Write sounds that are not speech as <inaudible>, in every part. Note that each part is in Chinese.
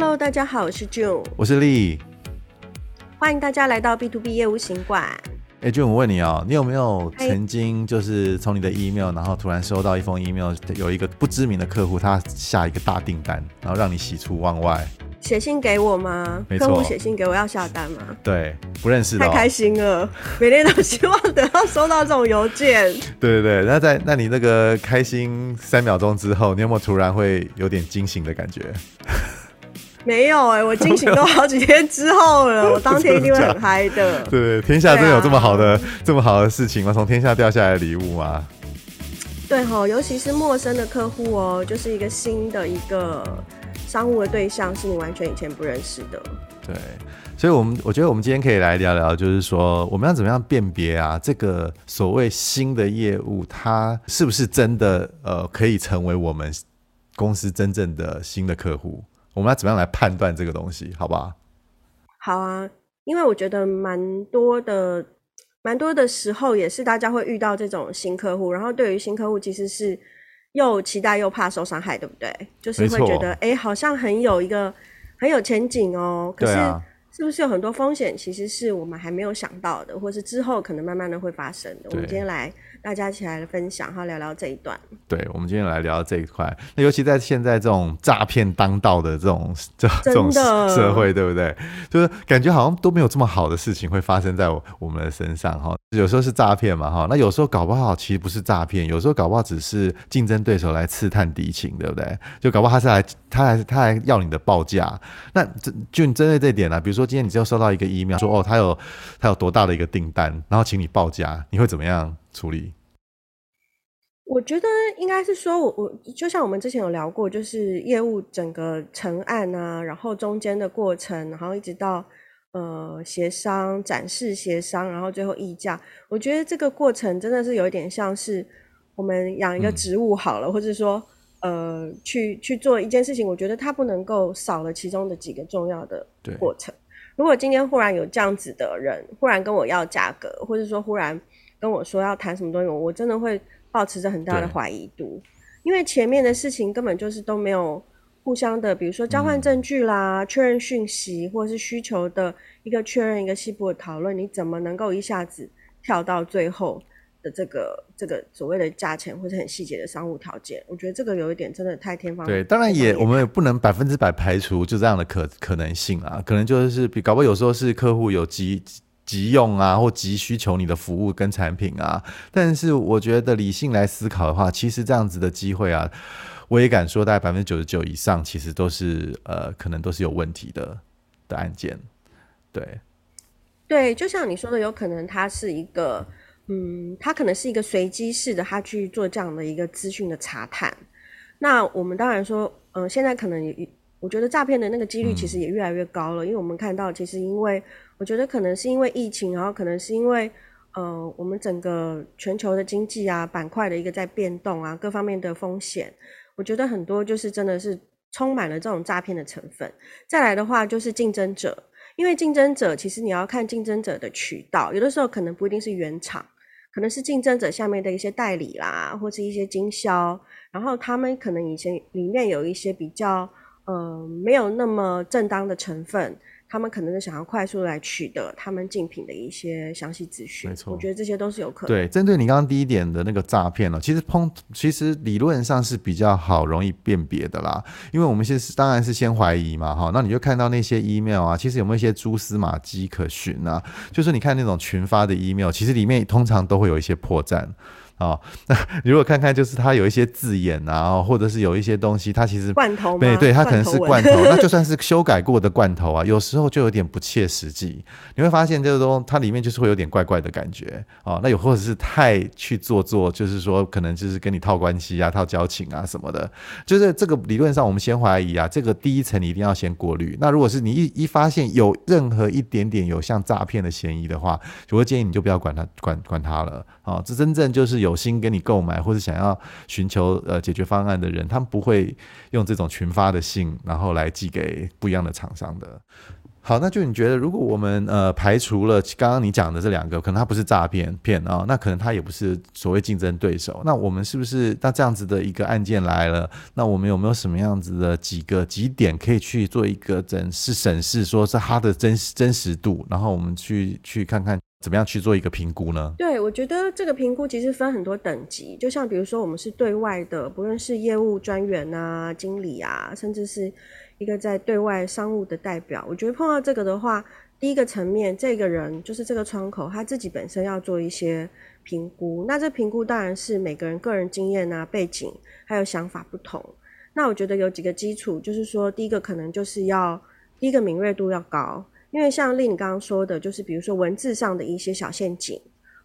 Hello，大家好，我是 June，我是丽，欢迎大家来到 B to B 业务行馆。哎，June，我问你哦，你有没有曾经就是从你的 email，然后突然收到一封 email，有一个不知名的客户，他下一个大订单，然后让你喜出望外？写信给我吗？客户写信给我要下单吗？对，不认识的、哦。太开心了，<laughs> 每天都希望得到收到这种邮件。对对对，那在那你那个开心三秒钟之后，你有没有突然会有点惊醒的感觉？没有哎、欸，我惊醒都好几天之后了，<laughs> 我当天一定会很嗨的。对，天下真的有这么好的、啊、这么好的事情吗？从天下掉下来的礼物吗？对哈，尤其是陌生的客户哦，就是一个新的一个商务的对象，是你完全以前不认识的。对，所以我们我觉得我们今天可以来聊聊，就是说我们要怎么样辨别啊，这个所谓新的业务，它是不是真的呃可以成为我们公司真正的新的客户？我们要怎么样来判断这个东西，好不好？好啊，因为我觉得蛮多的，蛮多的时候也是大家会遇到这种新客户，然后对于新客户其实是又期待又怕受伤害，对不对？就是会觉得，哎，好像很有一个很有前景哦，可是是不是有很多风险，其实是我们还没有想到的，或是之后可能慢慢的会发生的。我们今天来。大家一起来分享，哈，聊聊这一段。对，我们今天来聊这一块。那尤其在现在这种诈骗当道的这种这 <laughs> 这种社会，对不对？就是感觉好像都没有这么好的事情会发生在我我们的身上哈。有时候是诈骗嘛哈，那有时候搞不好其实不是诈骗，有时候搞不好只是竞争对手来刺探敌情，对不对？就搞不好他是来他还他来要你的报价。那就就针对这点呢，比如说今天你就收到一个 email 说哦，他有他有多大的一个订单，然后请你报价，你会怎么样处理？我觉得应该是说，我我就像我们之前有聊过，就是业务整个成案啊，然后中间的过程，然后一直到呃协商、展示、协商，然后最后议价。我觉得这个过程真的是有一点像是我们养一个植物好了，嗯、或者说呃去去做一件事情，我觉得它不能够少了其中的几个重要的过程。如果今天忽然有这样子的人，忽然跟我要价格，或者说忽然跟我说要谈什么东西，我真的会。保持着很大的怀疑度，因为前面的事情根本就是都没有互相的，比如说交换证据啦、确、嗯、认讯息，或者是需求的一个确认、一个细部的讨论，你怎么能够一下子跳到最后的这个这个所谓的价钱或者很细节的商务条件？我觉得这个有一点真的太天方。对，当然也我们也不能百分之百排除就这样的可可能性啊，可能就是比搞不好有时候是客户有急。急用啊，或急需求你的服务跟产品啊，但是我觉得理性来思考的话，其实这样子的机会啊，我也敢说，大概百分之九十九以上，其实都是呃，可能都是有问题的的案件。对，对，就像你说的，有可能它是一个，嗯，它可能是一个随机式的，他去做这样的一个资讯的查探。那我们当然说，嗯、现在可能，我觉得诈骗的那个几率其实也越来越高了，嗯、因为我们看到，其实因为。我觉得可能是因为疫情，然后可能是因为，呃，我们整个全球的经济啊板块的一个在变动啊，各方面的风险，我觉得很多就是真的是充满了这种诈骗的成分。再来的话就是竞争者，因为竞争者其实你要看竞争者的渠道，有的时候可能不一定是原厂，可能是竞争者下面的一些代理啦，或是一些经销，然后他们可能以前里面有一些比较，呃，没有那么正当的成分。他们可能是想要快速来取得他们竞品的一些详细资讯，没错，我觉得这些都是有可能。对，针对你刚刚第一点的那个诈骗呢，其实碰其实理论上是比较好容易辨别的啦，因为我们先是当然是先怀疑嘛，哈，那你就看到那些 email 啊，其实有没有一些蛛丝马迹可循啊？就是你看那种群发的 email，其实里面通常都会有一些破绽。哦，<laughs> 那你如果看看，就是它有一些字眼啊，或者是有一些东西，它其实罐头，对对，它可能是罐头，那就算是修改过的罐头啊，<laughs> 有时候就有点不切实际。你会发现，就是说它里面就是会有点怪怪的感觉哦。那有或者是太去做作，就是说可能就是跟你套关系啊、套交情啊什么的。就是这个理论上，我们先怀疑啊，这个第一层你一定要先过滤。那如果是你一一发现有任何一点点有像诈骗的嫌疑的话，我会建议你就不要管它，管管它了啊。这真正就是有。有心跟你购买或者想要寻求呃解决方案的人，他们不会用这种群发的信，然后来寄给不一样的厂商的。好，那就你觉得，如果我们呃排除了刚刚你讲的这两个，可能它不是诈骗骗啊，那可能它也不是所谓竞争对手，那我们是不是那这样子的一个案件来了，那我们有没有什么样子的几个几点可以去做一个审视审视，说是它的真真实度，然后我们去去看看怎么样去做一个评估呢？对，我觉得这个评估其实分很多等级，就像比如说我们是对外的，不论是业务专员啊、经理啊，甚至是。一个在对外商务的代表，我觉得碰到这个的话，第一个层面，这个人就是这个窗口，他自己本身要做一些评估。那这评估当然是每个人个人经验啊、背景还有想法不同。那我觉得有几个基础，就是说，第一个可能就是要第一个敏锐度要高，因为像令你刚刚说的，就是比如说文字上的一些小陷阱，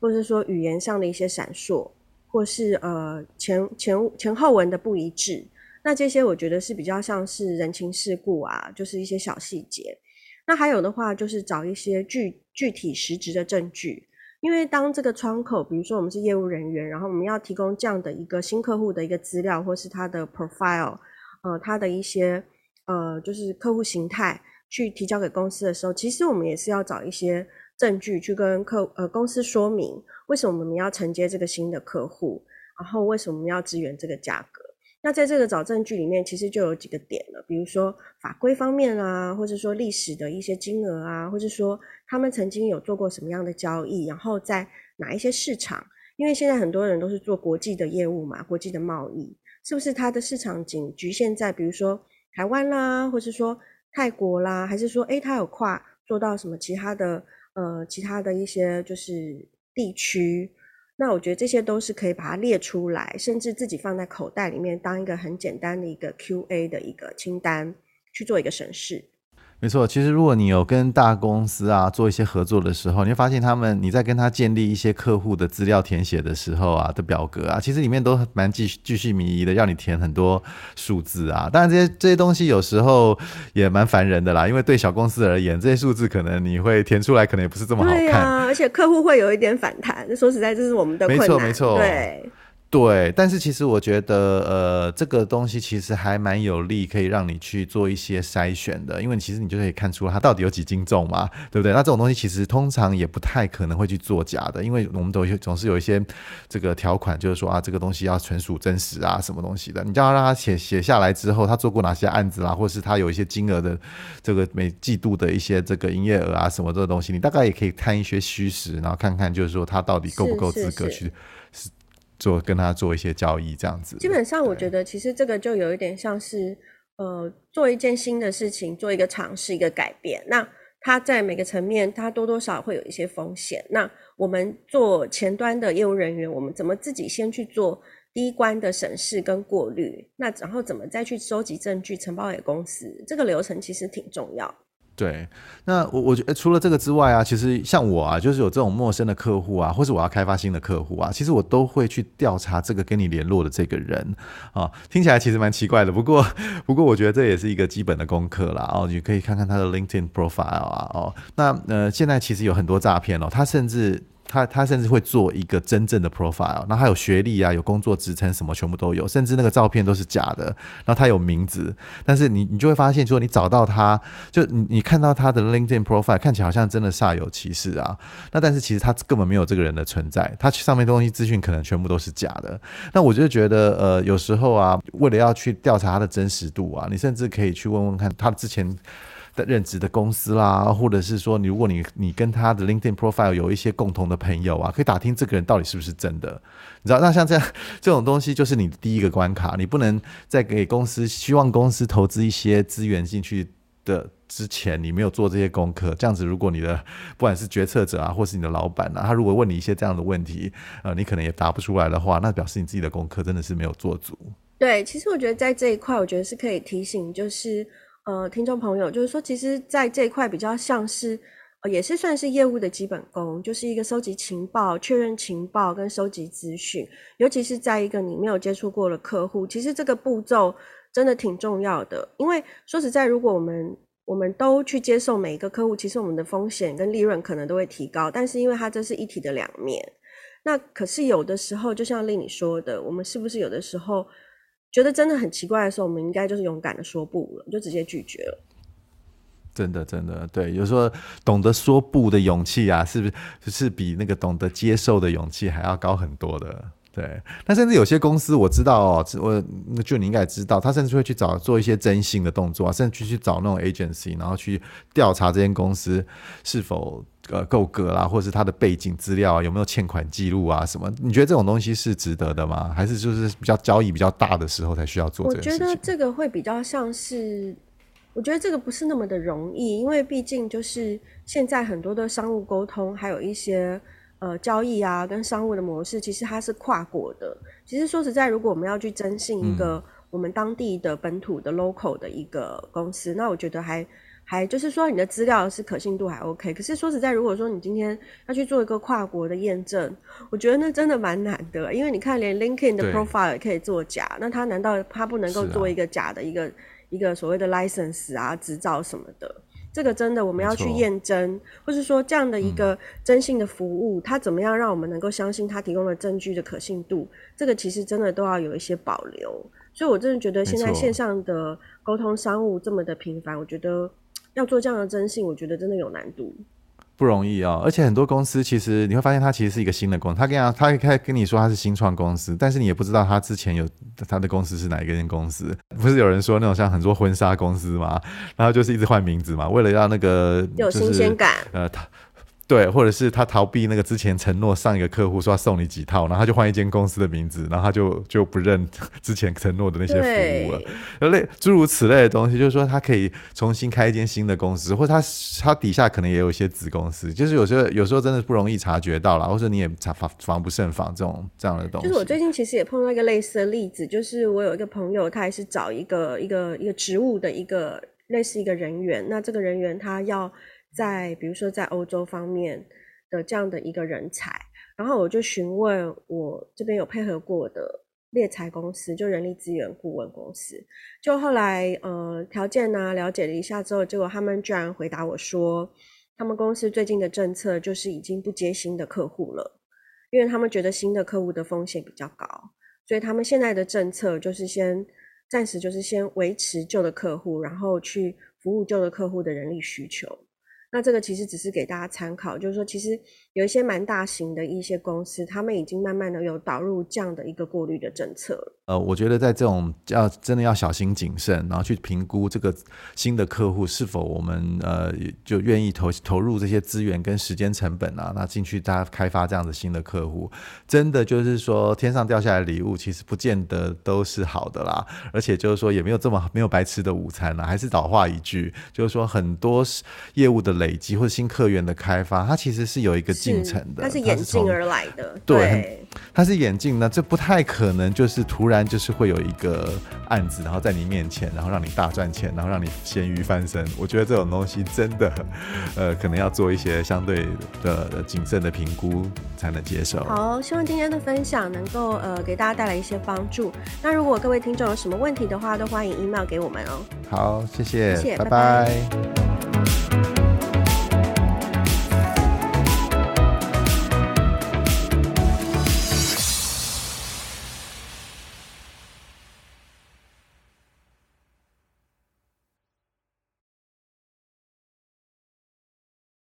或者是说语言上的一些闪烁，或是呃前前前后文的不一致。那这些我觉得是比较像是人情世故啊，就是一些小细节。那还有的话就是找一些具具体实质的证据，因为当这个窗口，比如说我们是业务人员，然后我们要提供这样的一个新客户的一个资料，或是他的 profile，呃，他的一些呃，就是客户形态去提交给公司的时候，其实我们也是要找一些证据去跟客呃公司说明，为什么我们要承接这个新的客户，然后为什么我们要支援这个价格。那在这个找证据里面，其实就有几个点了，比如说法规方面啊，或者说历史的一些金额啊，或者说他们曾经有做过什么样的交易，然后在哪一些市场，因为现在很多人都是做国际的业务嘛，国际的贸易，是不是它的市场仅局限在比如说台湾啦，或是说泰国啦，还是说诶他有跨做到什么其他的呃其他的一些就是地区？那我觉得这些都是可以把它列出来，甚至自己放在口袋里面，当一个很简单的一个 QA 的一个清单去做一个审视。没错，其实如果你有跟大公司啊做一些合作的时候，你会发现他们你在跟他建立一些客户的资料填写的时候啊的表格啊，其实里面都蛮继续继续迷疑的，要你填很多数字啊。当然这些这些东西有时候也蛮烦人的啦，因为对小公司而言，这些数字可能你会填出来，可能也不是这么好看。对啊，而且客户会有一点反弹。说实在，这是我们的困难。没错，没错，对。对，但是其实我觉得，呃，这个东西其实还蛮有利，可以让你去做一些筛选的，因为其实你就可以看出它到底有几斤重嘛，对不对？那这种东西其实通常也不太可能会去作假的，因为我们都有总是有一些这个条款，就是说啊，这个东西要纯属真实啊，什么东西的，你就要让他写写下来之后，他做过哪些案子啦，或者是他有一些金额的这个每季度的一些这个营业额啊，什么这个东西，你大概也可以看一些虚实，然后看看就是说他到底够不够资格去。做跟他做一些交易这样子，基本上我觉得其实这个就有一点像是，呃，做一件新的事情，做一个尝试，一个改变。那他在每个层面，他多多少会有一些风险。那我们做前端的业务人员，我们怎么自己先去做第一关的审视跟过滤？那然后怎么再去收集证据承包给公司？这个流程其实挺重要。对，那我我觉得除了这个之外啊，其实像我啊，就是有这种陌生的客户啊，或是我要开发新的客户啊，其实我都会去调查这个跟你联络的这个人啊，听起来其实蛮奇怪的，不过不过我觉得这也是一个基本的功课啦哦，你可以看看他的 LinkedIn profile 啊哦，那呃现在其实有很多诈骗哦，他甚至。他他甚至会做一个真正的 profile，那他有学历啊，有工作职称什么全部都有，甚至那个照片都是假的。然后他有名字，但是你你就会发现，说你找到他，就你你看到他的 LinkedIn profile，看起来好像真的煞有其事啊。那但是其实他根本没有这个人的存在，他上面东西资讯可能全部都是假的。那我就觉得，呃，有时候啊，为了要去调查他的真实度啊，你甚至可以去问问看他之前。任职的公司啦，或者是说，你如果你你跟他的 LinkedIn profile 有一些共同的朋友啊，可以打听这个人到底是不是真的，你知道？那像这样这种东西，就是你的第一个关卡，你不能在给公司希望公司投资一些资源进去的之前，你没有做这些功课。这样子，如果你的不管是决策者啊，或是你的老板啊，他如果问你一些这样的问题，呃，你可能也答不出来的话，那表示你自己的功课真的是没有做足。对，其实我觉得在这一块，我觉得是可以提醒，就是。呃，听众朋友，就是说，其实，在这一块比较像是，呃，也是算是业务的基本功，就是一个收集情报、确认情报跟收集资讯，尤其是在一个你没有接触过的客户，其实这个步骤真的挺重要的。因为说实在，如果我们我们都去接受每一个客户，其实我们的风险跟利润可能都会提高。但是，因为它这是一体的两面，那可是有的时候，就像令你说的，我们是不是有的时候？觉得真的很奇怪的时候，我们应该就是勇敢的说不了，就直接拒绝了。真的，真的，对，有时候懂得说不的勇气啊，是不是是比那个懂得接受的勇气还要高很多的？对，那甚至有些公司我知道哦，我就你应该知道，他甚至会去找做一些征信的动作啊，甚至去去找那种 agency，然后去调查这间公司是否呃够格啦，或是他的背景资料啊，有没有欠款记录啊什么？你觉得这种东西是值得的吗？还是就是比较交易比较大的时候才需要做这？我觉得这个会比较像是。我觉得这个不是那么的容易，因为毕竟就是现在很多的商务沟通，还有一些呃交易啊，跟商务的模式，其实它是跨国的。其实说实在，如果我们要去征信一个我们当地的本土的 local 的一个公司，嗯、那我觉得还还就是说你的资料是可信度还 OK。可是说实在，如果说你今天要去做一个跨国的验证，我觉得那真的蛮难的，因为你看连 LinkedIn 的 profile 也可以做假，那他难道他不能够做一个假的一个？一个所谓的 license 啊，执照什么的，这个真的我们要去验证，或是说这样的一个征信的服务，嗯，它怎么样让我们能够相信它提供的证据的可信度？这个其实真的都要有一些保留。所以我真的觉得现在线上的沟通商务这么的频繁，我觉得要做这样的征信，我觉得真的有难度。不容易啊、哦，而且很多公司其实你会发现，它其实是一个新的公司。他跟你讲，他他跟你说他是新创公司，但是你也不知道他之前有他的公司是哪一间公司。不是有人说那种像很多婚纱公司嘛，然后就是一直换名字嘛，为了让那个、就是、有新鲜感。呃，他。对，或者是他逃避那个之前承诺上一个客户说要送你几套，然后他就换一间公司的名字，然后他就就不认之前承诺的那些服务了，类诸如此类的东西，就是说他可以重新开一间新的公司，或者他他底下可能也有一些子公司，就是有时候有时候真的不容易察觉到了，或者你也查防防不胜防这种这样的东西。就是我最近其实也碰到一个类似的例子，就是我有一个朋友，他也是找一个一个一个职务的一个类似一个人员，那这个人员他要。在比如说在欧洲方面的这样的一个人才，然后我就询问我这边有配合过的猎才公司，就人力资源顾问公司，就后来呃条件呢、了解了一下之后，结果他们居然回答我说，他们公司最近的政策就是已经不接新的客户了，因为他们觉得新的客户的风险比较高，所以他们现在的政策就是先暂时就是先维持旧的客户，然后去服务旧的客户的人力需求。那这个其实只是给大家参考，就是说，其实有一些蛮大型的一些公司，他们已经慢慢的有导入这样的一个过滤的政策了。呃，我觉得在这种要真的要小心谨慎，然后去评估这个新的客户是否我们呃就愿意投投入这些资源跟时间成本啊，那进去大家开发这样子新的客户，真的就是说天上掉下来礼物，其实不见得都是好的啦。而且就是说也没有这么没有白吃的午餐啦，还是老话一句，就是说很多业务的累积或者新客源的开发，它其实是有一个进程的，它是演进而来的，对。它是演进呢，这不太可能，就是突然就是会有一个案子，然后在你面前，然后让你大赚钱，然后让你咸鱼翻身。我觉得这种东西真的，呃，可能要做一些相对的谨慎的评估才能接受。好，希望今天的分享能够呃给大家带来一些帮助。那如果各位听众有什么问题的话，都欢迎 email 给我们哦。好，谢谢，谢谢，拜拜。拜拜。